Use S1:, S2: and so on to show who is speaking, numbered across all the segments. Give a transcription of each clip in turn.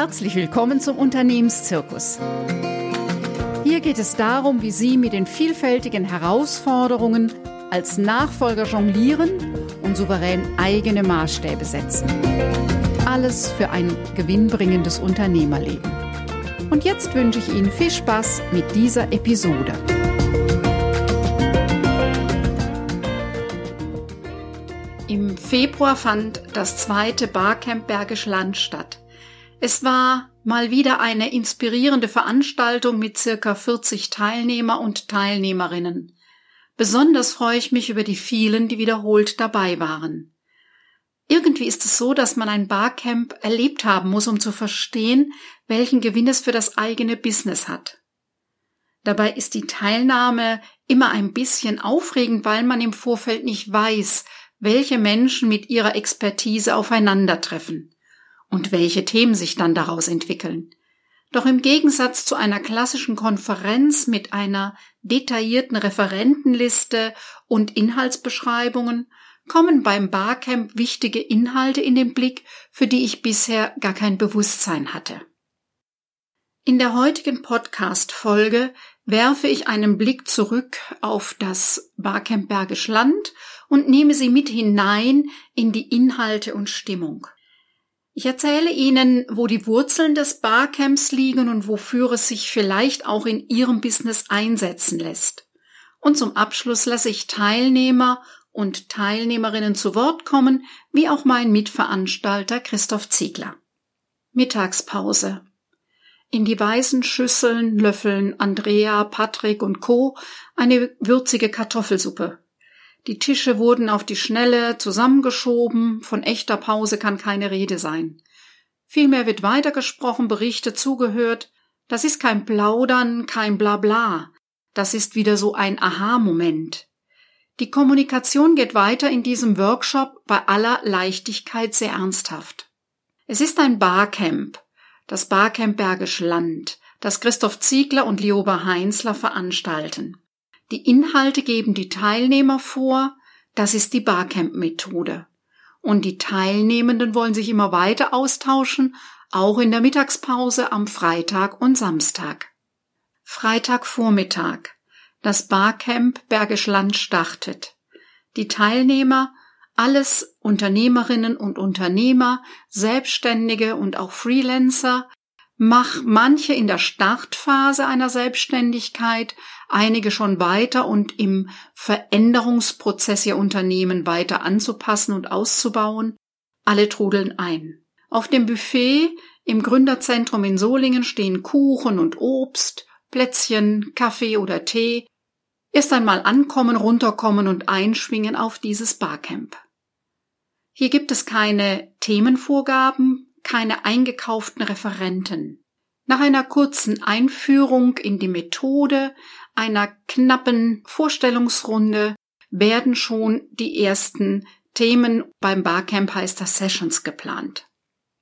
S1: Herzlich willkommen zum Unternehmenszirkus. Hier geht es darum, wie Sie mit den vielfältigen Herausforderungen als Nachfolger jonglieren und souverän eigene Maßstäbe setzen. Alles für ein gewinnbringendes Unternehmerleben. Und jetzt wünsche ich Ihnen viel Spaß mit dieser Episode. Im Februar fand das zweite Barcamp Bergisch Land statt. Es war mal wieder eine inspirierende Veranstaltung mit circa 40 Teilnehmer und Teilnehmerinnen. Besonders freue ich mich über die vielen, die wiederholt dabei waren. Irgendwie ist es so, dass man ein Barcamp erlebt haben muss, um zu verstehen, welchen Gewinn es für das eigene Business hat. Dabei ist die Teilnahme immer ein bisschen aufregend, weil man im Vorfeld nicht weiß, welche Menschen mit ihrer Expertise aufeinandertreffen und welche Themen sich dann daraus entwickeln. Doch im Gegensatz zu einer klassischen Konferenz mit einer detaillierten Referentenliste und Inhaltsbeschreibungen kommen beim Barcamp wichtige Inhalte in den Blick, für die ich bisher gar kein Bewusstsein hatte. In der heutigen Podcast-Folge werfe ich einen Blick zurück auf das Barcamp Bergisch Land und nehme Sie mit hinein in die Inhalte und Stimmung. Ich erzähle Ihnen, wo die Wurzeln des Barcamps liegen und wofür es sich vielleicht auch in Ihrem Business einsetzen lässt. Und zum Abschluss lasse ich Teilnehmer und Teilnehmerinnen zu Wort kommen, wie auch mein Mitveranstalter Christoph Ziegler. Mittagspause. In die weißen Schüsseln löffeln Andrea, Patrick und Co. eine würzige Kartoffelsuppe. Die Tische wurden auf die Schnelle zusammengeschoben, von echter Pause kann keine Rede sein. Vielmehr wird weitergesprochen, Berichte zugehört. Das ist kein Plaudern, kein Blabla. Das ist wieder so ein Aha-Moment. Die Kommunikation geht weiter in diesem Workshop bei aller Leichtigkeit sehr ernsthaft. Es ist ein Barcamp, das Barcamp Bergisch Land, das Christoph Ziegler und Lioba Heinzler veranstalten. Die Inhalte geben die Teilnehmer vor, das ist die Barcamp-Methode. Und die Teilnehmenden wollen sich immer weiter austauschen, auch in der Mittagspause am Freitag und Samstag. Freitagvormittag. Das Barcamp Bergisch Land startet. Die Teilnehmer, alles Unternehmerinnen und Unternehmer, Selbstständige und auch Freelancer, mach manche in der Startphase einer Selbstständigkeit, einige schon weiter und im Veränderungsprozess ihr Unternehmen weiter anzupassen und auszubauen. Alle trudeln ein. Auf dem Buffet im Gründerzentrum in Solingen stehen Kuchen und Obst, Plätzchen, Kaffee oder Tee. Erst einmal ankommen, runterkommen und einschwingen auf dieses Barcamp. Hier gibt es keine Themenvorgaben, keine eingekauften Referenten. Nach einer kurzen Einführung in die Methode, einer knappen Vorstellungsrunde werden schon die ersten Themen beim Barcamp heißt das Sessions geplant.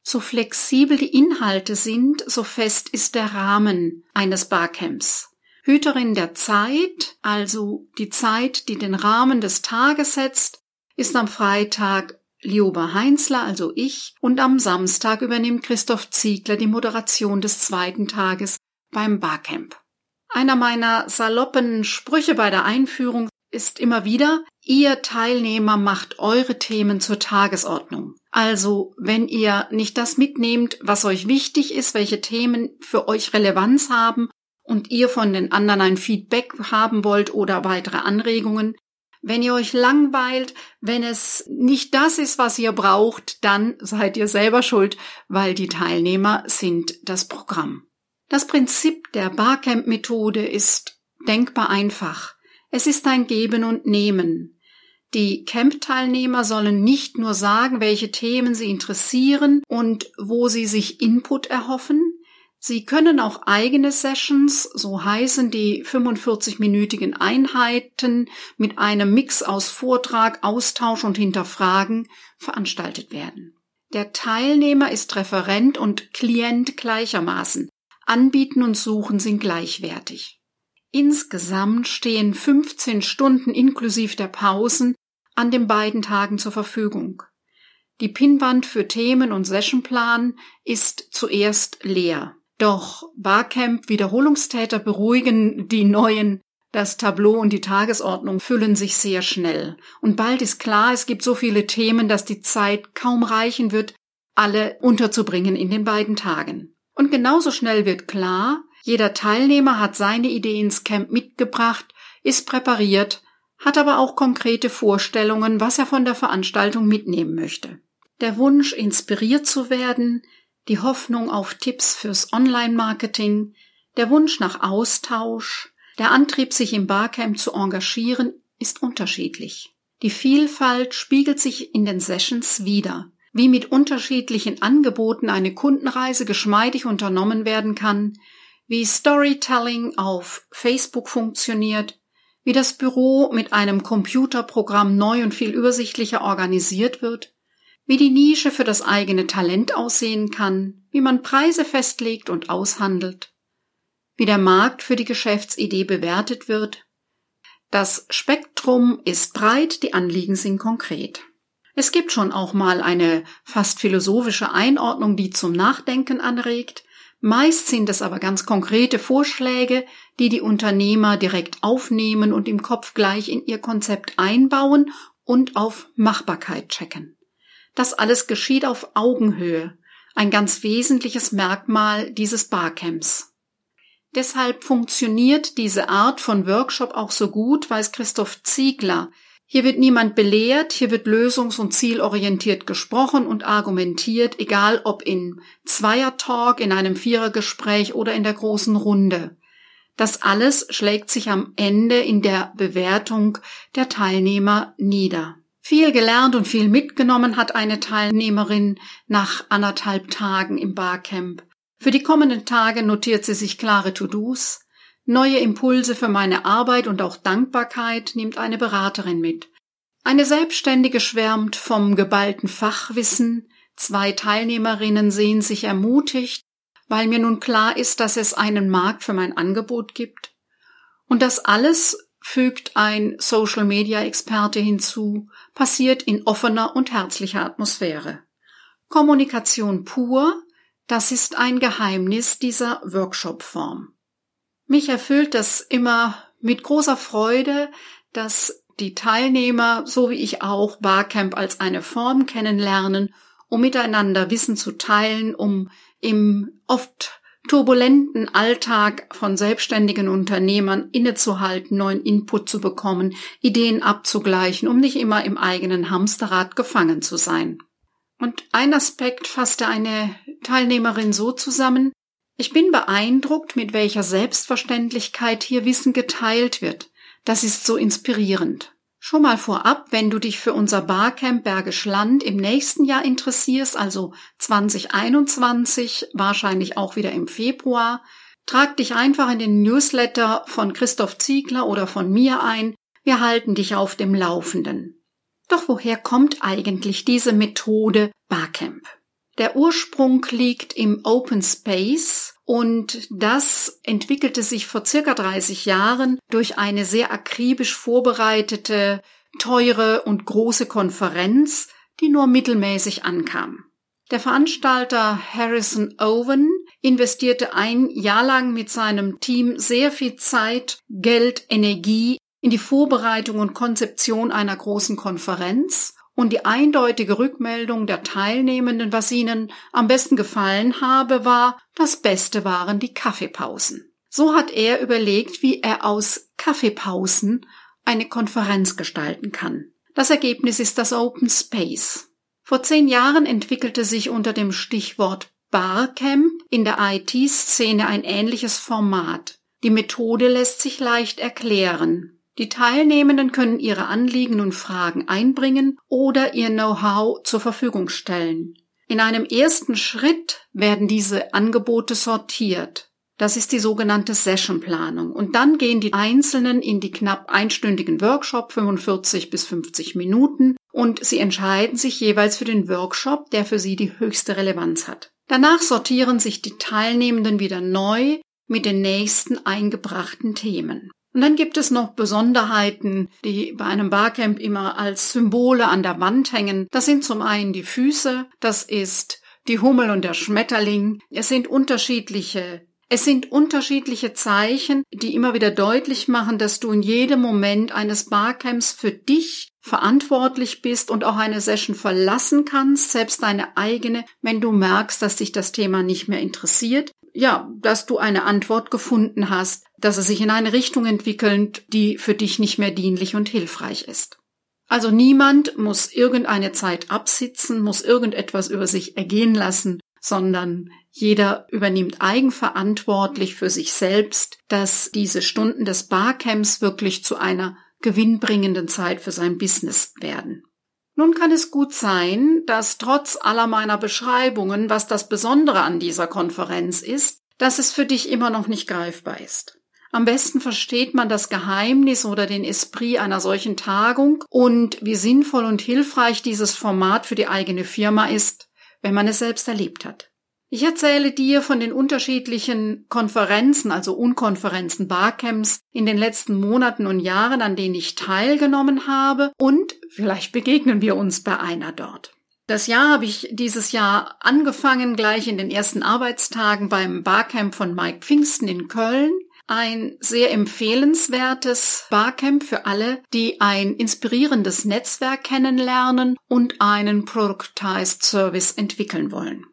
S1: So flexibel die Inhalte sind, so fest ist der Rahmen eines Barcamps. Hüterin der Zeit, also die Zeit, die den Rahmen des Tages setzt, ist am Freitag Lioba Heinzler, also ich, und am Samstag übernimmt Christoph Ziegler die Moderation des zweiten Tages beim Barcamp. Einer meiner saloppen Sprüche bei der Einführung ist immer wieder, ihr Teilnehmer macht eure Themen zur Tagesordnung. Also, wenn ihr nicht das mitnehmt, was euch wichtig ist, welche Themen für euch Relevanz haben und ihr von den anderen ein Feedback haben wollt oder weitere Anregungen, wenn ihr euch langweilt, wenn es nicht das ist, was ihr braucht, dann seid ihr selber schuld, weil die Teilnehmer sind das Programm. Das Prinzip der Barcamp-Methode ist denkbar einfach. Es ist ein Geben und Nehmen. Die Camp-Teilnehmer sollen nicht nur sagen, welche Themen sie interessieren und wo sie sich Input erhoffen, Sie können auch eigene Sessions, so heißen die 45-minütigen Einheiten mit einem Mix aus Vortrag, Austausch und Hinterfragen veranstaltet werden. Der Teilnehmer ist Referent und Klient gleichermaßen. Anbieten und Suchen sind gleichwertig. Insgesamt stehen 15 Stunden inklusive der Pausen an den beiden Tagen zur Verfügung. Die Pinwand für Themen und Sessionplan ist zuerst leer. Doch Barcamp Wiederholungstäter beruhigen die neuen das Tableau und die Tagesordnung füllen sich sehr schnell. Und bald ist klar, es gibt so viele Themen, dass die Zeit kaum reichen wird, alle unterzubringen in den beiden Tagen. Und genauso schnell wird klar, jeder Teilnehmer hat seine Idee ins Camp mitgebracht, ist präpariert, hat aber auch konkrete Vorstellungen, was er von der Veranstaltung mitnehmen möchte. Der Wunsch, inspiriert zu werden, die Hoffnung auf Tipps fürs Online-Marketing, der Wunsch nach Austausch, der Antrieb, sich im Barcamp zu engagieren, ist unterschiedlich. Die Vielfalt spiegelt sich in den Sessions wider. Wie mit unterschiedlichen Angeboten eine Kundenreise geschmeidig unternommen werden kann, wie Storytelling auf Facebook funktioniert, wie das Büro mit einem Computerprogramm neu und viel übersichtlicher organisiert wird, wie die Nische für das eigene Talent aussehen kann, wie man Preise festlegt und aushandelt, wie der Markt für die Geschäftsidee bewertet wird. Das Spektrum ist breit, die Anliegen sind konkret. Es gibt schon auch mal eine fast philosophische Einordnung, die zum Nachdenken anregt. Meist sind es aber ganz konkrete Vorschläge, die die Unternehmer direkt aufnehmen und im Kopf gleich in ihr Konzept einbauen und auf Machbarkeit checken. Das alles geschieht auf Augenhöhe, ein ganz wesentliches Merkmal dieses Barcamps. Deshalb funktioniert diese Art von Workshop auch so gut, weiß Christoph Ziegler. Hier wird niemand belehrt, hier wird lösungs- und zielorientiert gesprochen und argumentiert, egal ob in Zweiertalk, in einem Vierergespräch oder in der großen Runde. Das alles schlägt sich am Ende in der Bewertung der Teilnehmer nieder. Viel gelernt und viel mitgenommen hat eine Teilnehmerin nach anderthalb Tagen im Barcamp. Für die kommenden Tage notiert sie sich klare To-Dos, neue Impulse für meine Arbeit und auch Dankbarkeit nimmt eine Beraterin mit. Eine Selbstständige schwärmt vom geballten Fachwissen, zwei Teilnehmerinnen sehen sich ermutigt, weil mir nun klar ist, dass es einen Markt für mein Angebot gibt. Und das alles fügt ein Social Media Experte hinzu, passiert in offener und herzlicher Atmosphäre. Kommunikation pur, das ist ein Geheimnis dieser Workshop-Form. Mich erfüllt das immer mit großer Freude, dass die Teilnehmer, so wie ich auch, Barcamp als eine Form kennenlernen, um miteinander Wissen zu teilen, um im oft turbulenten Alltag von selbstständigen Unternehmern innezuhalten, neuen Input zu bekommen, Ideen abzugleichen, um nicht immer im eigenen Hamsterrad gefangen zu sein. Und ein Aspekt fasste eine Teilnehmerin so zusammen, ich bin beeindruckt, mit welcher Selbstverständlichkeit hier Wissen geteilt wird. Das ist so inspirierend. Schon mal vorab, wenn du dich für unser Barcamp Bergisch Land im nächsten Jahr interessierst, also 2021, wahrscheinlich auch wieder im Februar, trag dich einfach in den Newsletter von Christoph Ziegler oder von mir ein. Wir halten dich auf dem Laufenden. Doch woher kommt eigentlich diese Methode Barcamp? Der Ursprung liegt im Open Space und das entwickelte sich vor circa 30 Jahren durch eine sehr akribisch vorbereitete, teure und große Konferenz, die nur mittelmäßig ankam. Der Veranstalter Harrison Owen investierte ein Jahr lang mit seinem Team sehr viel Zeit, Geld, Energie in die Vorbereitung und Konzeption einer großen Konferenz und die eindeutige Rückmeldung der Teilnehmenden, was ihnen am besten gefallen habe, war, das Beste waren die Kaffeepausen. So hat er überlegt, wie er aus Kaffeepausen eine Konferenz gestalten kann. Das Ergebnis ist das Open Space. Vor zehn Jahren entwickelte sich unter dem Stichwort Barcamp in der IT-Szene ein ähnliches Format. Die Methode lässt sich leicht erklären. Die Teilnehmenden können ihre Anliegen und Fragen einbringen oder ihr Know-how zur Verfügung stellen. In einem ersten Schritt werden diese Angebote sortiert. Das ist die sogenannte Sessionplanung. Und dann gehen die Einzelnen in die knapp einstündigen Workshop, 45 bis 50 Minuten, und sie entscheiden sich jeweils für den Workshop, der für sie die höchste Relevanz hat. Danach sortieren sich die Teilnehmenden wieder neu mit den nächsten eingebrachten Themen. Und dann gibt es noch Besonderheiten, die bei einem Barcamp immer als Symbole an der Wand hängen. Das sind zum einen die Füße, das ist die Hummel und der Schmetterling. Es sind unterschiedliche es sind unterschiedliche Zeichen, die immer wieder deutlich machen, dass du in jedem Moment eines Barcamps für dich verantwortlich bist und auch eine Session verlassen kannst, selbst deine eigene, wenn du merkst, dass dich das Thema nicht mehr interessiert. Ja, dass du eine Antwort gefunden hast, dass es sich in eine Richtung entwickelt, die für dich nicht mehr dienlich und hilfreich ist. Also niemand muss irgendeine Zeit absitzen, muss irgendetwas über sich ergehen lassen, sondern jeder übernimmt eigenverantwortlich für sich selbst, dass diese Stunden des Barcamps wirklich zu einer gewinnbringenden Zeit für sein Business werden. Nun kann es gut sein, dass trotz aller meiner Beschreibungen, was das Besondere an dieser Konferenz ist, dass es für dich immer noch nicht greifbar ist. Am besten versteht man das Geheimnis oder den Esprit einer solchen Tagung und wie sinnvoll und hilfreich dieses Format für die eigene Firma ist, wenn man es selbst erlebt hat. Ich erzähle dir von den unterschiedlichen Konferenzen, also Unkonferenzen, Barcamps in den letzten Monaten und Jahren, an denen ich teilgenommen habe und vielleicht begegnen wir uns bei einer dort. Das Jahr habe ich dieses Jahr angefangen, gleich in den ersten Arbeitstagen beim Barcamp von Mike Pfingsten in Köln. Ein sehr empfehlenswertes Barcamp für alle, die ein inspirierendes Netzwerk kennenlernen und einen Productized Service entwickeln wollen.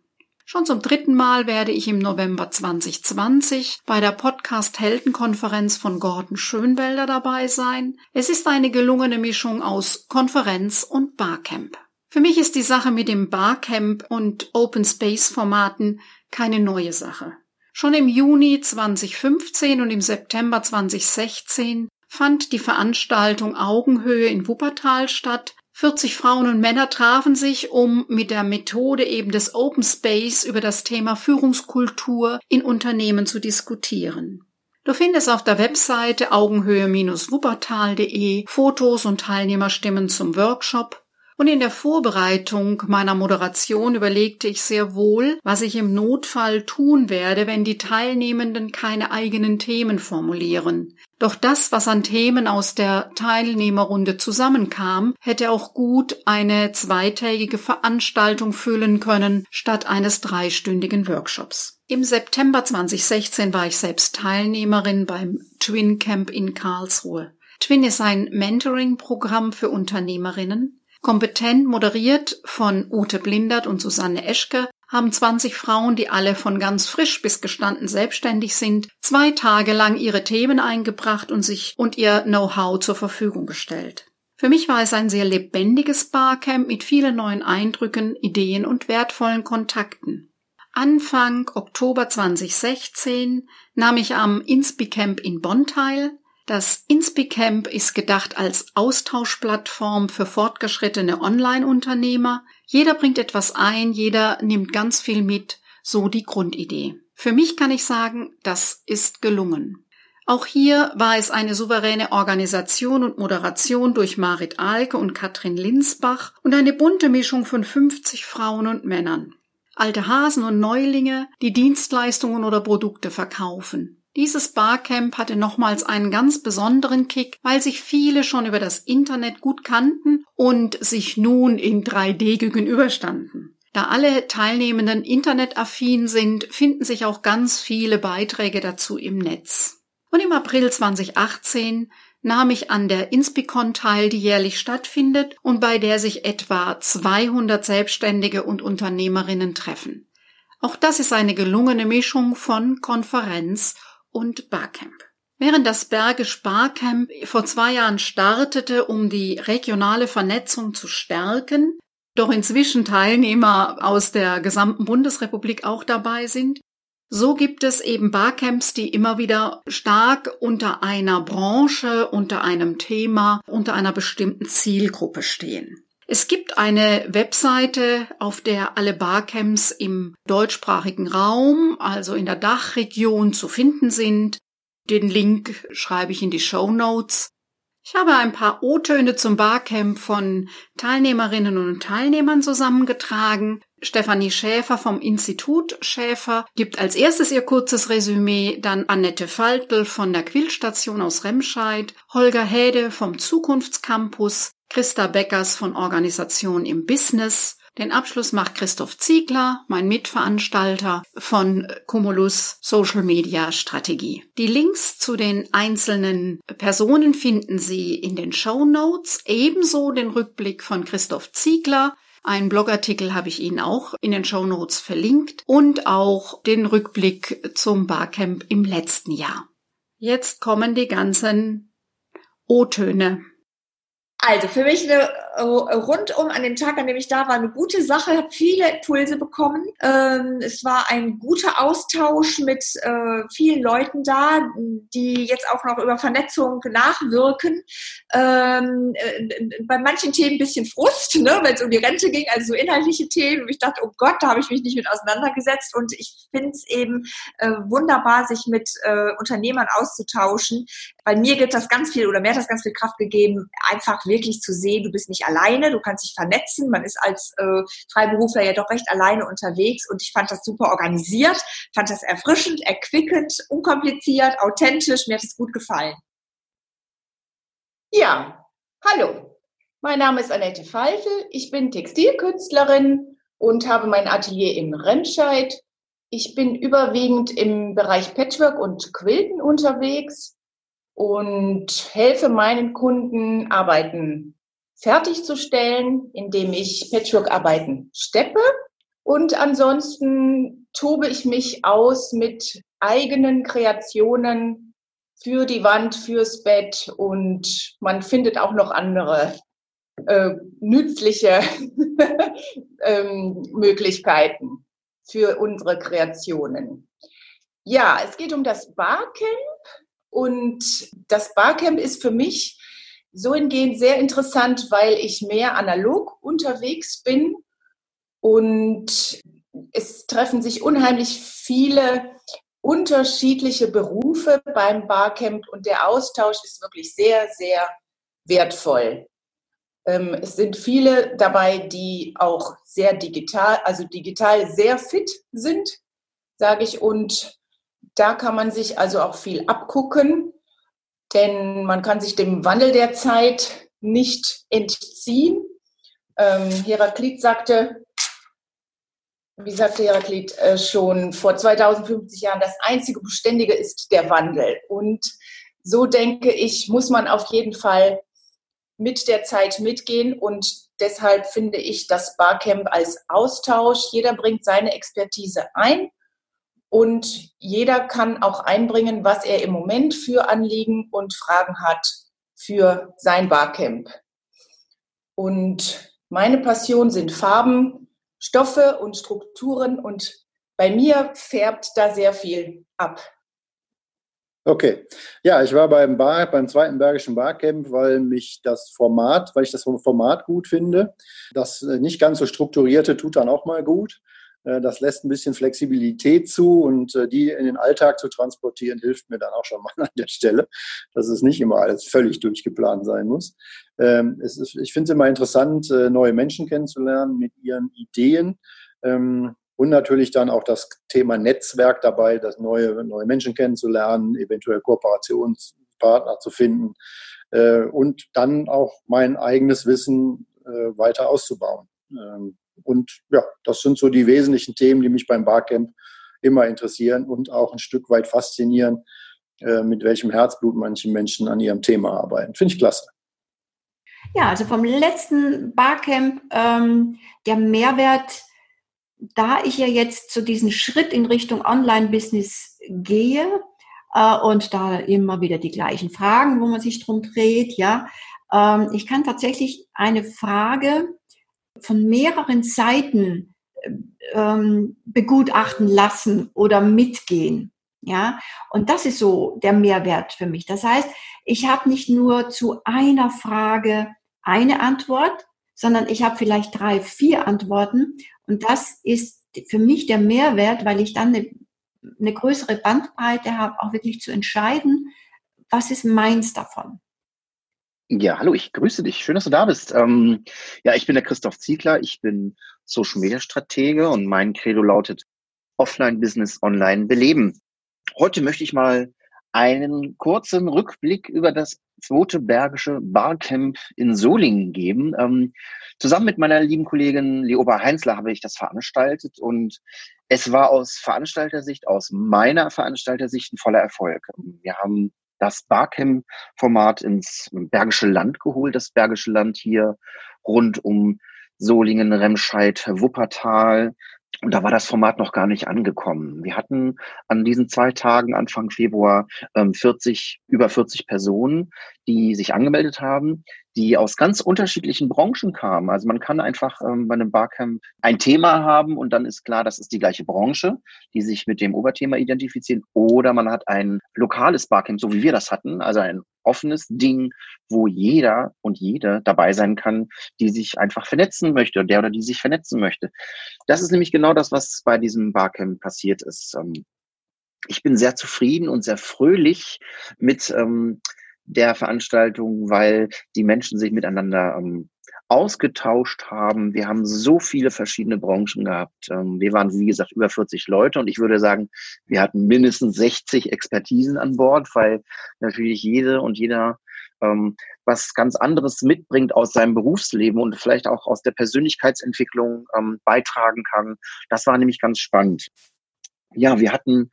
S1: Schon zum dritten Mal werde ich im November 2020 bei der Podcast Heldenkonferenz von Gordon Schönwelder dabei sein. Es ist eine gelungene Mischung aus Konferenz und Barcamp. Für mich ist die Sache mit dem Barcamp und Open Space Formaten keine neue Sache. Schon im Juni 2015 und im September 2016 fand die Veranstaltung Augenhöhe in Wuppertal statt, 40 Frauen und Männer trafen sich, um mit der Methode eben des Open Space über das Thema Führungskultur in Unternehmen zu diskutieren. Du findest auf der Webseite augenhöhe-wuppertal.de Fotos und Teilnehmerstimmen zum Workshop und in der Vorbereitung meiner Moderation überlegte ich sehr wohl, was ich im Notfall tun werde, wenn die Teilnehmenden keine eigenen Themen formulieren. Doch das, was an Themen aus der Teilnehmerrunde zusammenkam, hätte auch gut eine zweitägige Veranstaltung füllen können, statt eines dreistündigen Workshops. Im September 2016 war ich selbst Teilnehmerin beim Twin Camp in Karlsruhe. Twin ist ein Mentoring-Programm für Unternehmerinnen, Kompetent moderiert von Ute Blindert und Susanne Eschke haben 20 Frauen, die alle von ganz frisch bis gestanden selbstständig sind, zwei Tage lang ihre Themen eingebracht und sich und ihr Know-how zur Verfügung gestellt. Für mich war es ein sehr lebendiges Barcamp mit vielen neuen Eindrücken, Ideen und wertvollen Kontakten. Anfang Oktober 2016 nahm ich am Inspicamp in Bonn teil, das InspiCamp ist gedacht als Austauschplattform für fortgeschrittene Online-Unternehmer. Jeder bringt etwas ein, jeder nimmt ganz viel mit, so die Grundidee. Für mich kann ich sagen, das ist gelungen. Auch hier war es eine souveräne Organisation und Moderation durch Marit Alke und Katrin Linsbach und eine bunte Mischung von 50 Frauen und Männern. Alte Hasen und Neulinge, die Dienstleistungen oder Produkte verkaufen. Dieses Barcamp hatte nochmals einen ganz besonderen Kick, weil sich viele schon über das Internet gut kannten und sich nun in 3D gegenüberstanden. Da alle Teilnehmenden internetaffin sind, finden sich auch ganz viele Beiträge dazu im Netz. Und im April 2018 nahm ich an der Inspicon teil, die jährlich stattfindet und bei der sich etwa 200 Selbstständige und Unternehmerinnen treffen. Auch das ist eine gelungene Mischung von Konferenz und Barcamp. Während das Bergisch Barcamp vor zwei Jahren startete, um die regionale Vernetzung zu stärken, doch inzwischen Teilnehmer aus der gesamten Bundesrepublik auch dabei sind, so gibt es eben Barcamps, die immer wieder stark unter einer Branche, unter einem Thema, unter einer bestimmten Zielgruppe stehen. Es gibt eine Webseite, auf der alle Barcamps im deutschsprachigen Raum, also in der Dachregion zu finden sind. Den Link schreibe ich in die Show Notes. Ich habe ein paar O-Töne zum Barcamp von Teilnehmerinnen und Teilnehmern zusammengetragen. Stefanie Schäfer vom Institut Schäfer gibt als erstes ihr kurzes Resümee, dann Annette Faltl von der Quillstation aus Remscheid, Holger Häde vom Zukunftscampus, Christa Beckers von Organisation im Business, den Abschluss macht Christoph Ziegler, mein Mitveranstalter von Cumulus Social Media Strategie. Die Links zu den einzelnen Personen finden Sie in den Show Notes, ebenso den Rückblick von Christoph Ziegler. Einen Blogartikel habe ich Ihnen auch in den Show Notes verlinkt und auch den Rückblick zum Barcamp im letzten Jahr. Jetzt kommen die ganzen O-Töne.
S2: Also für mich eine äh, rundum an dem Tag, an dem ich da war, eine gute Sache, habe viele Impulse bekommen. Ähm, es war ein guter Austausch mit äh, vielen Leuten da, die jetzt auch noch über Vernetzung nachwirken. Ähm, äh, bei manchen Themen ein bisschen Frust, ne, wenn es um die Rente ging, also so inhaltliche Themen. Ich dachte, oh Gott, da habe ich mich nicht mit auseinandergesetzt. Und ich finde es eben wunderbar, sich mit Unternehmern auszutauschen. Bei mir gibt das ganz viel oder mir hat das ganz viel Kraft gegeben, einfach wirklich zu sehen, du bist nicht alleine, du kannst dich vernetzen. Man ist als äh, Freiberufler ja doch recht alleine unterwegs und ich fand das super organisiert, fand das erfrischend, erquickend, unkompliziert, authentisch. Mir hat es gut gefallen.
S3: Ja, hallo. Mein Name ist Annette Faltel. Ich bin Textilkünstlerin und habe mein Atelier in Remscheid. Ich bin überwiegend im Bereich Patchwork und Quilten unterwegs und helfe meinen Kunden, Arbeiten fertigzustellen, indem ich Patchwork-Arbeiten steppe. Und ansonsten tobe ich mich aus mit eigenen Kreationen für die Wand, fürs Bett und man findet auch noch andere äh, nützliche ähm, Möglichkeiten für unsere Kreationen. Ja, es geht um das Barcamp und das Barcamp ist für mich so hingehend sehr interessant, weil ich mehr analog unterwegs bin und es treffen sich unheimlich viele unterschiedliche Berufe beim Barcamp und der Austausch ist wirklich sehr, sehr wertvoll. Ähm, es sind viele dabei, die auch sehr digital, also digital sehr fit sind, sage ich, und da kann man sich also auch viel abgucken denn man kann sich dem Wandel der Zeit nicht entziehen. Ähm, Heraklit sagte, wie sagte Heraklit äh, schon vor 2050 Jahren, das einzige Beständige ist der Wandel. Und so denke ich, muss man auf jeden Fall mit der Zeit mitgehen und deshalb finde ich das Barcamp als Austausch. Jeder bringt seine Expertise ein und jeder kann auch einbringen, was er im Moment für Anliegen und Fragen hat für sein Barcamp. Und meine Passion sind Farben, Stoffe und Strukturen und bei mir färbt da sehr viel ab.
S4: Okay. Ja, ich war beim Bar, beim zweiten Bergischen Barcamp, weil mich das Format, weil ich das Format gut finde. Das äh, nicht ganz so strukturierte tut dann auch mal gut. Äh, das lässt ein bisschen Flexibilität zu und äh, die in den Alltag zu transportieren, hilft mir dann auch schon mal an der Stelle, dass es nicht immer alles völlig durchgeplant sein muss. Ähm, ist, ich finde es immer interessant, äh, neue Menschen kennenzulernen mit ihren Ideen ähm, und natürlich dann auch das Thema Netzwerk dabei, das neue, neue Menschen kennenzulernen, eventuell Kooperationspartner zu finden und dann auch mein eigenes Wissen weiter auszubauen. Ähm, und ja, das sind so die wesentlichen Themen, die mich beim Barcamp immer interessieren und auch ein Stück weit faszinieren, äh, mit welchem Herzblut manche Menschen an ihrem Thema arbeiten. Finde ich klasse.
S5: Ja, also vom letzten Barcamp, ähm, der Mehrwert, da ich ja jetzt zu diesem Schritt in Richtung Online-Business gehe äh, und da immer wieder die gleichen Fragen, wo man sich drum dreht, ja, ähm, ich kann tatsächlich eine Frage von mehreren Seiten ähm, begutachten lassen oder mitgehen. Ja, und das ist so der Mehrwert für mich. Das heißt, ich habe nicht nur zu einer Frage eine Antwort, sondern ich habe vielleicht drei, vier Antworten. Und das ist für mich der Mehrwert, weil ich dann eine, eine größere Bandbreite habe, auch wirklich zu entscheiden, was ist meins davon.
S6: Ja, hallo, ich grüße dich. Schön, dass du da bist. Ähm, ja, ich bin der Christoph Ziegler. Ich bin Social Media Stratege und mein Credo lautet Offline Business Online beleben. Heute möchte ich mal einen kurzen Rückblick über das zweite Bergische Barcamp in Solingen geben. Ähm, zusammen mit meiner lieben Kollegin Leoba Heinzler habe ich das veranstaltet und es war aus Veranstaltersicht, aus meiner Veranstaltersicht ein voller Erfolg. Wir haben das Barcamp-Format ins Bergische Land geholt, das Bergische Land hier rund um Solingen, Remscheid, Wuppertal, und da war das Format noch gar nicht angekommen. Wir hatten an diesen zwei Tagen Anfang Februar 40, ähm, über 40 Personen, die sich angemeldet haben, die aus ganz unterschiedlichen Branchen kamen. Also man kann einfach ähm, bei einem Barcamp ein Thema haben und dann ist klar, das ist die gleiche Branche, die sich mit dem Oberthema identifizieren. Oder man hat ein lokales Barcamp, so wie wir das hatten, also ein offenes Ding, wo jeder und jede dabei sein kann, die sich einfach vernetzen möchte, der oder die sich vernetzen möchte. Das ist nämlich genau das, was bei diesem Barcamp passiert ist. Ähm, ich bin sehr zufrieden und sehr fröhlich mit ähm, der Veranstaltung, weil die Menschen sich miteinander ähm, ausgetauscht haben. Wir haben so viele verschiedene Branchen gehabt. Ähm, wir waren, wie gesagt, über 40 Leute und ich würde sagen, wir hatten mindestens 60 Expertisen an Bord, weil natürlich jede und jeder ähm, was ganz anderes mitbringt aus seinem Berufsleben und vielleicht auch aus der Persönlichkeitsentwicklung ähm, beitragen kann. Das war nämlich ganz spannend. Ja, wir hatten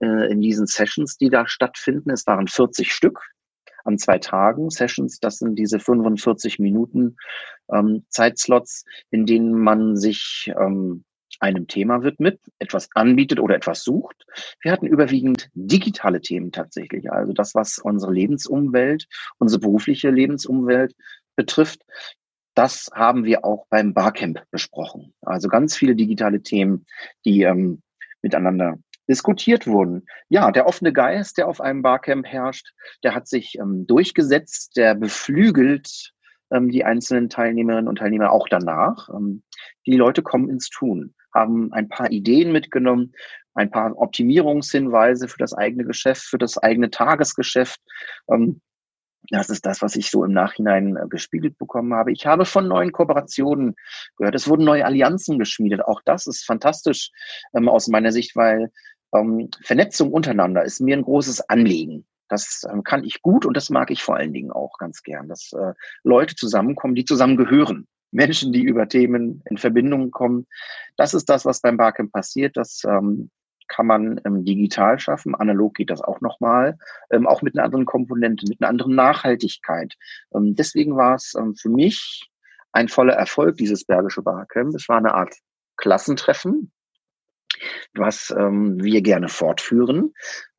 S6: äh, in diesen Sessions, die da stattfinden, es waren 40 Stück, an zwei Tagen Sessions. Das sind diese 45 Minuten ähm, Zeitslots, in denen man sich ähm, einem Thema widmet, etwas anbietet oder etwas sucht. Wir hatten überwiegend digitale Themen tatsächlich, also das, was unsere Lebensumwelt, unsere berufliche Lebensumwelt betrifft. Das haben wir auch beim Barcamp besprochen. Also ganz viele digitale Themen, die ähm, miteinander diskutiert wurden. Ja, der offene Geist, der auf einem Barcamp herrscht, der hat sich ähm, durchgesetzt, der beflügelt ähm, die einzelnen Teilnehmerinnen und Teilnehmer auch danach. Ähm, die Leute kommen ins Tun, haben ein paar Ideen mitgenommen, ein paar Optimierungshinweise für das eigene Geschäft, für das eigene Tagesgeschäft. Ähm, das ist das, was ich so im Nachhinein äh, gespiegelt bekommen habe. Ich habe von neuen Kooperationen gehört. Es wurden neue Allianzen geschmiedet. Auch das ist fantastisch ähm, aus meiner Sicht, weil ähm, Vernetzung untereinander ist mir ein großes Anliegen. Das ähm, kann ich gut und das mag ich vor allen Dingen auch ganz gern, dass äh, Leute zusammenkommen, die zusammen gehören. Menschen, die über Themen in Verbindung kommen. Das ist das, was beim Barcamp passiert. Das ähm, kann man ähm, digital schaffen. Analog geht das auch nochmal, ähm, auch mit einer anderen Komponente, mit einer anderen Nachhaltigkeit. Ähm, deswegen war es ähm, für mich ein voller Erfolg, dieses Bergische Barcamp. Es war eine Art Klassentreffen, was ähm, wir gerne fortführen.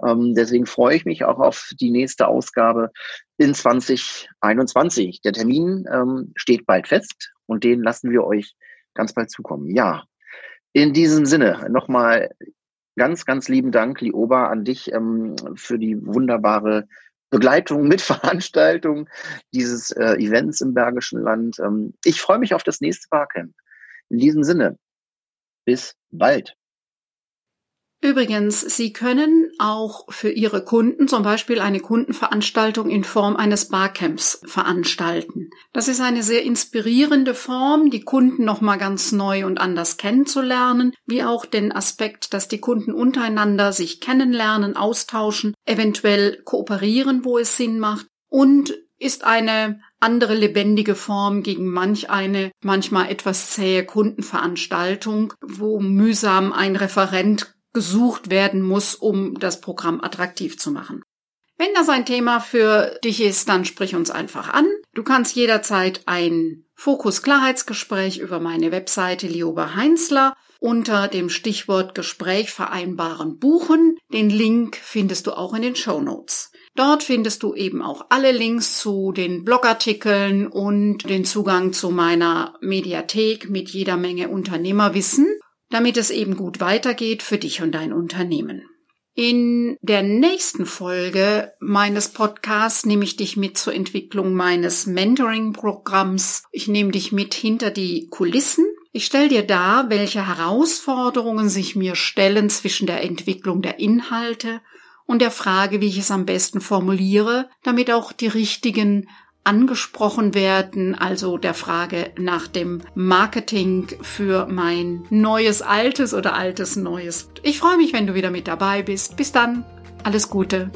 S6: Ähm, deswegen freue ich mich auch auf die nächste Ausgabe in 2021. Der Termin ähm, steht bald fest und den lassen wir euch ganz bald zukommen. Ja, in diesem Sinne nochmal ganz, ganz lieben Dank, Lioba, an dich ähm, für die wunderbare Begleitung mit Veranstaltung dieses äh, Events im Bergischen Land. Ähm, ich freue mich auf das nächste Barcamp. In diesem Sinne, bis bald.
S1: Übrigens, Sie können auch für Ihre Kunden zum Beispiel eine Kundenveranstaltung in Form eines Barcamps veranstalten. Das ist eine sehr inspirierende Form, die Kunden nochmal ganz neu und anders kennenzulernen, wie auch den Aspekt, dass die Kunden untereinander sich kennenlernen, austauschen, eventuell kooperieren, wo es Sinn macht und ist eine andere lebendige Form gegen manch eine manchmal etwas zähe Kundenveranstaltung, wo mühsam ein Referent gesucht werden muss, um das Programm attraktiv zu machen. Wenn das ein Thema für dich ist, dann sprich uns einfach an. Du kannst jederzeit ein Fokus-Klarheitsgespräch über meine Webseite Lioba Heinzler unter dem Stichwort Gespräch vereinbaren buchen. Den Link findest du auch in den Show Notes. Dort findest du eben auch alle Links zu den Blogartikeln und den Zugang zu meiner Mediathek mit jeder Menge Unternehmerwissen damit es eben gut weitergeht für dich und dein Unternehmen. In der nächsten Folge meines Podcasts nehme ich dich mit zur Entwicklung meines Mentoring-Programms. Ich nehme dich mit hinter die Kulissen. Ich stelle dir dar, welche Herausforderungen sich mir stellen zwischen der Entwicklung der Inhalte und der Frage, wie ich es am besten formuliere, damit auch die richtigen angesprochen werden, also der Frage nach dem Marketing für mein neues Altes oder altes Neues. Ich freue mich, wenn du wieder mit dabei bist. Bis dann, alles Gute.